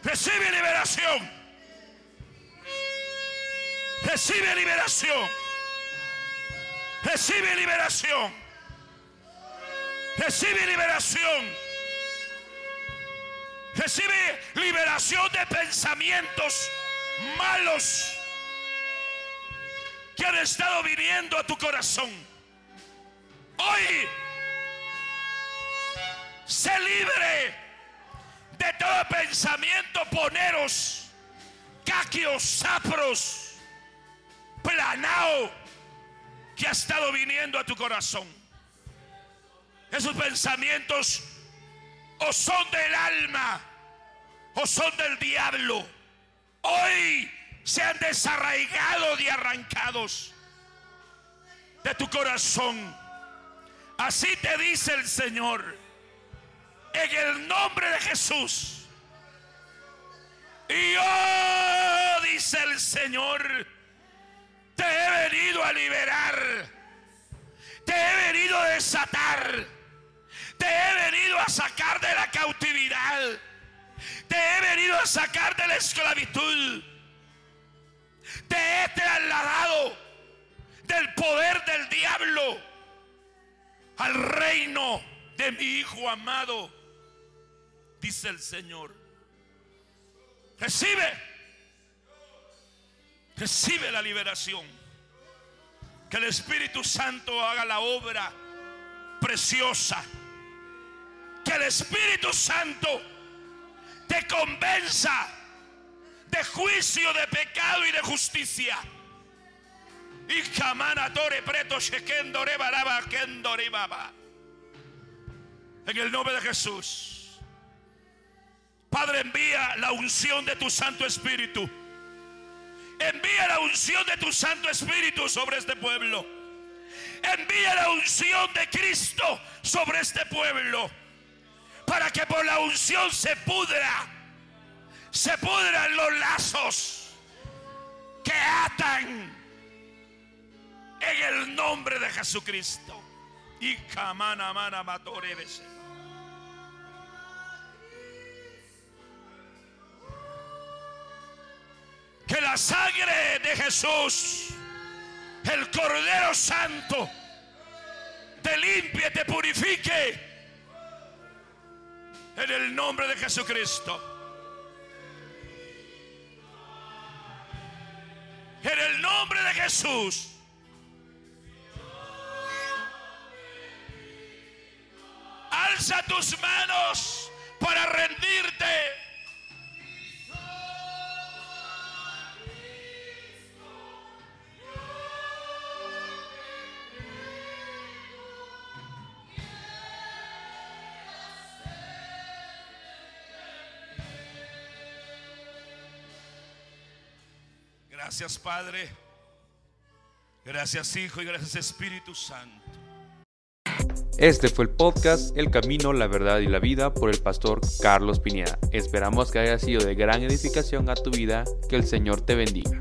Recibe liberación. Recibe liberación. Recibe liberación. Recibe liberación. Recibe liberación de pensamientos malos que han estado viniendo a tu corazón. Hoy, se libre de todo pensamiento poneros, caquios, sapros, planao que ha estado viniendo a tu corazón. Esos pensamientos o son del alma o son del diablo. Hoy se han desarraigado y arrancados de tu corazón. Así te dice el Señor. En el nombre de Jesús. Y yo, dice el Señor, te he venido a liberar. Te he venido a desatar. Te he venido a sacar de la cautividad. Te he venido a sacar de la esclavitud. Te he trasladado del poder del diablo al reino de mi Hijo amado, dice el Señor. Recibe. Recibe la liberación. Que el Espíritu Santo haga la obra preciosa. Que el Espíritu Santo te convenza de juicio, de pecado y de justicia. Y preto En el nombre de Jesús. Padre, envía la unción de tu Santo Espíritu Envía la unción de tu Santo Espíritu sobre este pueblo. Envía la unción de Cristo sobre este pueblo. Para que por la unción se pudra. Se pudran los lazos que atan en el nombre de Jesucristo. Y camana mana matore Que la sangre de Jesús, el Cordero Santo, te limpie, te purifique. En el nombre de Jesucristo. En el nombre de Jesús. Alza tus manos para rendirte. Gracias Padre. Gracias Hijo y gracias Espíritu Santo. Este fue el podcast El Camino, la Verdad y la Vida por el pastor Carlos Pineda. Esperamos que haya sido de gran edificación a tu vida. Que el Señor te bendiga.